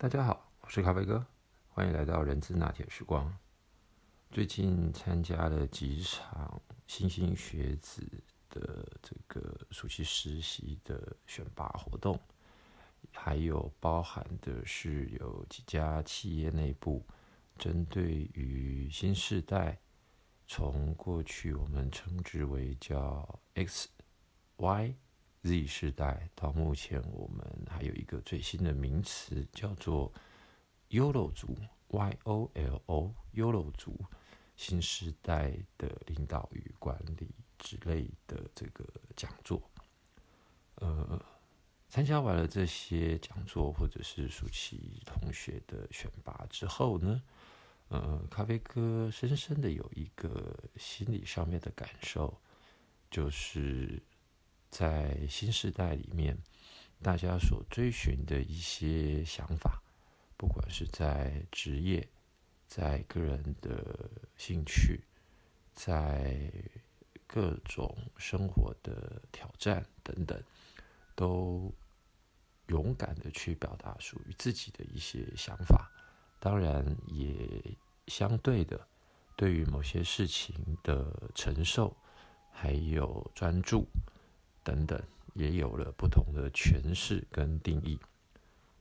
大家好，我是咖啡哥，欢迎来到人资拿铁时光。最近参加了几场新兴学子的这个暑期实习的选拔活动，还有包含的是有几家企业内部针对于新时代，从过去我们称之为叫 X、Y。Z 世代到目前，我们还有一个最新的名词叫做 “YOLO 族 ”（Y-O-L-O），YOLO 族新时代的领导与管理之类的这个讲座。呃，参加完了这些讲座或者是暑期同学的选拔之后呢，呃，咖啡哥深深的有一个心理上面的感受，就是。在新时代里面，大家所追寻的一些想法，不管是在职业、在个人的兴趣、在各种生活的挑战等等，都勇敢的去表达属于自己的一些想法。当然，也相对的，对于某些事情的承受，还有专注。等等，也有了不同的诠释跟定义，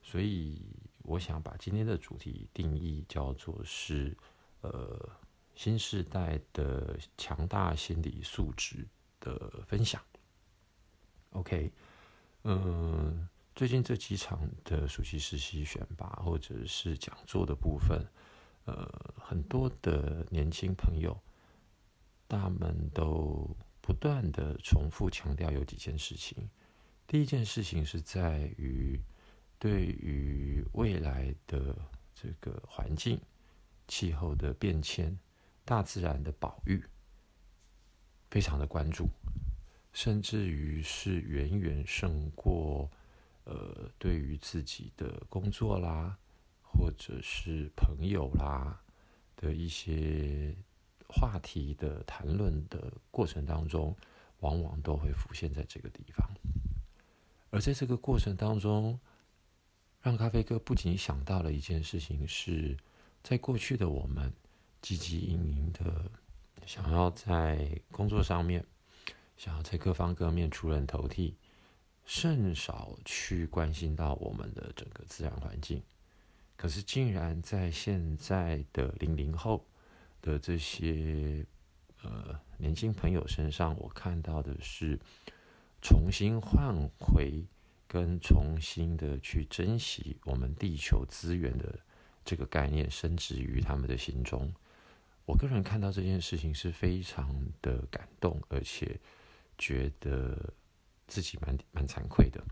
所以我想把今天的主题定义叫做是呃新时代的强大心理素质的分享。OK，嗯，最近这几场的暑期实习选拔或者是讲座的部分，呃，很多的年轻朋友，他们都。不断的重复强调有几件事情。第一件事情是在于对于未来的这个环境、气候的变迁、大自然的保育，非常的关注，甚至于是远远胜过呃对于自己的工作啦，或者是朋友啦的一些。话题的谈论的过程当中，往往都会浮现在这个地方。而在这个过程当中，让咖啡哥不仅想到了一件事情，是在过去的我们汲汲营营的想要在工作上面，想要在各方各面出人头地，甚少去关心到我们的整个自然环境。可是，竟然在现在的零零后。的这些呃年轻朋友身上，我看到的是重新换回跟重新的去珍惜我们地球资源的这个概念，深植于他们的心中。我个人看到这件事情是非常的感动，而且觉得自己蛮蛮惭愧的。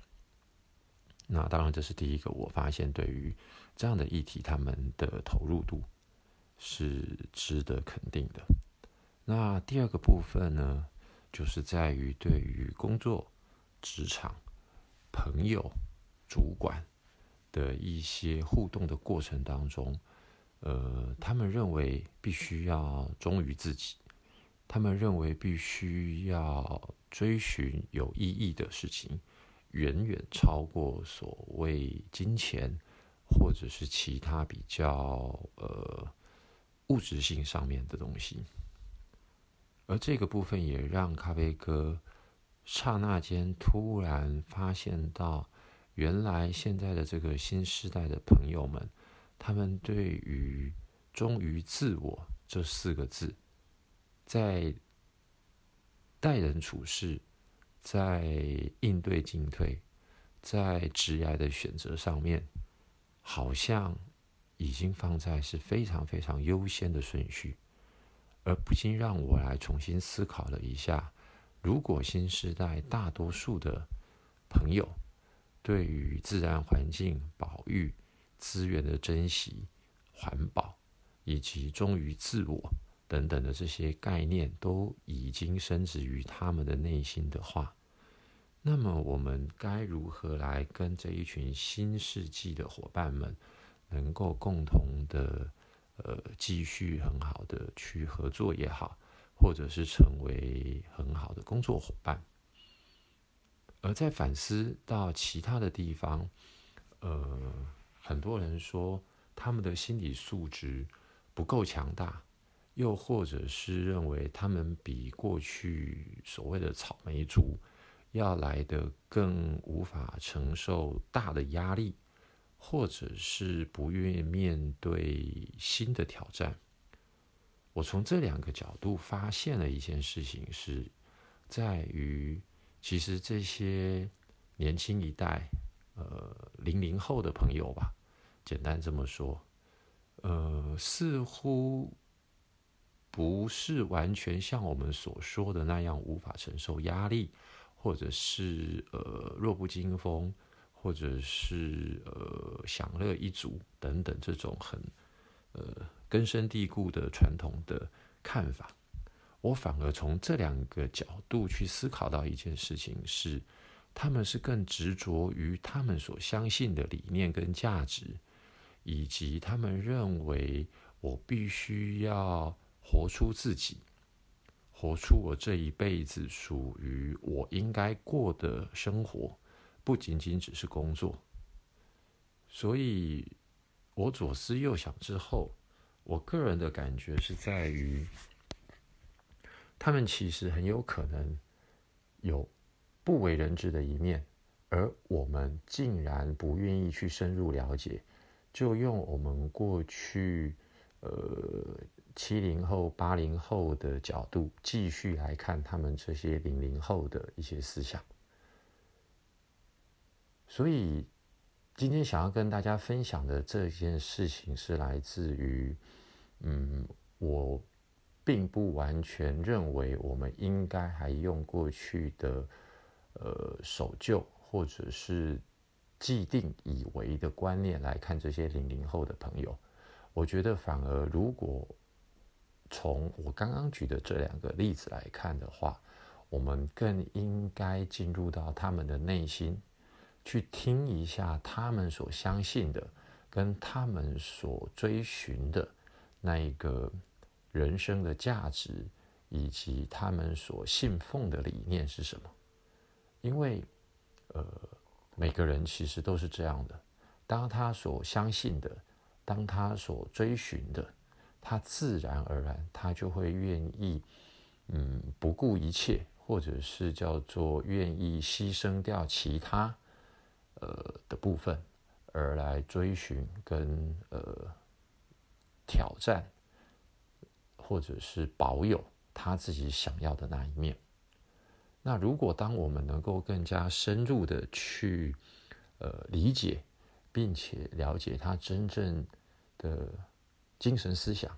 那当然，这是第一个我发现对于这样的议题，他们的投入度。是值得肯定的。那第二个部分呢，就是在于对于工作、职场、朋友、主管的一些互动的过程当中，呃，他们认为必须要忠于自己，他们认为必须要追寻有意义的事情，远远超过所谓金钱或者是其他比较呃。物质性上面的东西，而这个部分也让咖啡哥刹那间突然发现到，原来现在的这个新时代的朋友们，他们对于忠于自我这四个字，在待人处事、在应对进退、在职业的选择上面，好像。已经放在是非常非常优先的顺序，而不禁让我来重新思考了一下：如果新时代大多数的朋友对于自然环境保育、资源的珍惜、环保以及忠于自我等等的这些概念都已经深植于他们的内心的话，那么我们该如何来跟这一群新世纪的伙伴们？能够共同的，呃，继续很好的去合作也好，或者是成为很好的工作伙伴。而在反思到其他的地方，呃，很多人说他们的心理素质不够强大，又或者是认为他们比过去所谓的草莓族要来的更无法承受大的压力，或者是不愿意面对新的挑战。我从这两个角度发现了一件事情，是在于其实这些年轻一代。呃，零零后的朋友吧，简单这么说，呃，似乎不是完全像我们所说的那样无法承受压力，或者是呃弱不禁风，或者是呃享乐一族等等这种很呃根深蒂固的传统的看法。我反而从这两个角度去思考到一件事情是。他们是更执着于他们所相信的理念跟价值，以及他们认为我必须要活出自己，活出我这一辈子属于我应该过的生活，不仅仅只是工作。所以，我左思右想之后，我个人的感觉是在于，他们其实很有可能有。不为人知的一面，而我们竟然不愿意去深入了解，就用我们过去呃七零后、八零后的角度继续来看他们这些零零后的一些思想。所以今天想要跟大家分享的这件事情，是来自于嗯，我并不完全认为我们应该还用过去的。呃，守旧或者是既定以为的观念来看这些零零后的朋友，我觉得反而如果从我刚刚举的这两个例子来看的话，我们更应该进入到他们的内心，去听一下他们所相信的，跟他们所追寻的那一个人生的价值，以及他们所信奉的理念是什么。因为，呃，每个人其实都是这样的。当他所相信的，当他所追寻的，他自然而然，他就会愿意，嗯，不顾一切，或者是叫做愿意牺牲掉其他，呃的部分，而来追寻跟呃挑战，或者是保有他自己想要的那一面。那如果当我们能够更加深入的去，呃，理解，并且了解他真正的精神思想，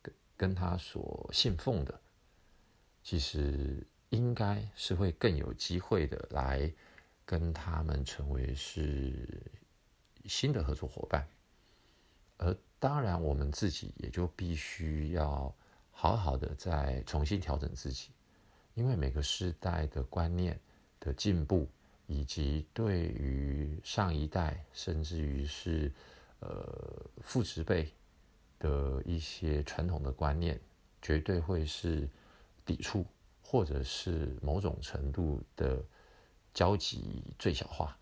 跟跟他所信奉的，其实应该是会更有机会的来跟他们成为是新的合作伙伴。而当然，我们自己也就必须要好好的再重新调整自己。因为每个时代的观念的进步，以及对于上一代，甚至于是呃父执辈的一些传统的观念，绝对会是抵触，或者是某种程度的交集最小化。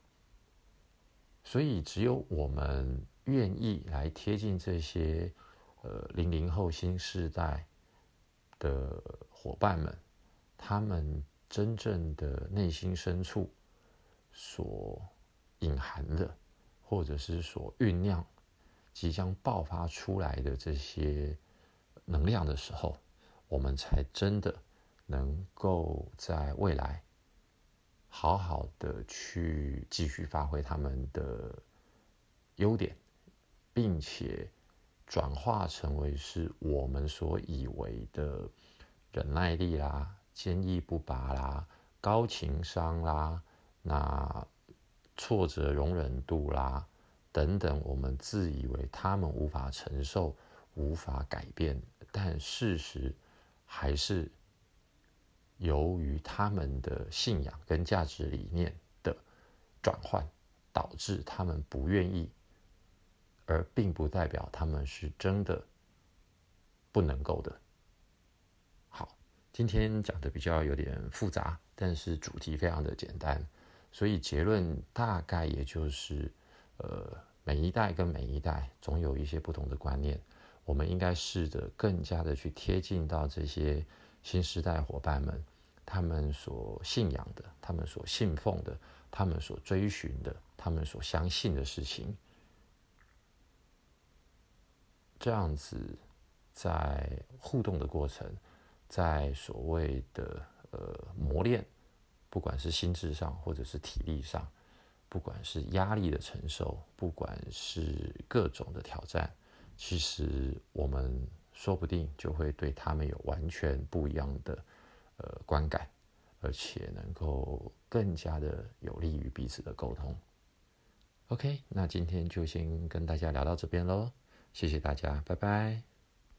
所以，只有我们愿意来贴近这些呃零零后新世代的伙伴们。他们真正的内心深处所隐含的，或者是所酝酿、即将爆发出来的这些能量的时候，我们才真的能够在未来好好的去继续发挥他们的优点，并且转化成为是我们所以为的忍耐力啦。坚毅不拔啦，高情商啦，那挫折容忍度啦，等等，我们自以为他们无法承受、无法改变，但事实还是由于他们的信仰跟价值理念的转换，导致他们不愿意，而并不代表他们是真的不能够的。好今天讲的比较有点复杂，但是主题非常的简单，所以结论大概也就是，呃，每一代跟每一代总有一些不同的观念，我们应该试着更加的去贴近到这些新时代伙伴们，他们所信仰的，他们所信奉的，他们所追寻的，他们所相信的事情，这样子在互动的过程，在所谓的呃磨练，不管是心智上或者是体力上。不管是压力的承受，不管是各种的挑战，其实我们说不定就会对他们有完全不一样的呃观感，而且能够更加的有利于彼此的沟通。OK，那今天就先跟大家聊到这边喽，谢谢大家，拜拜。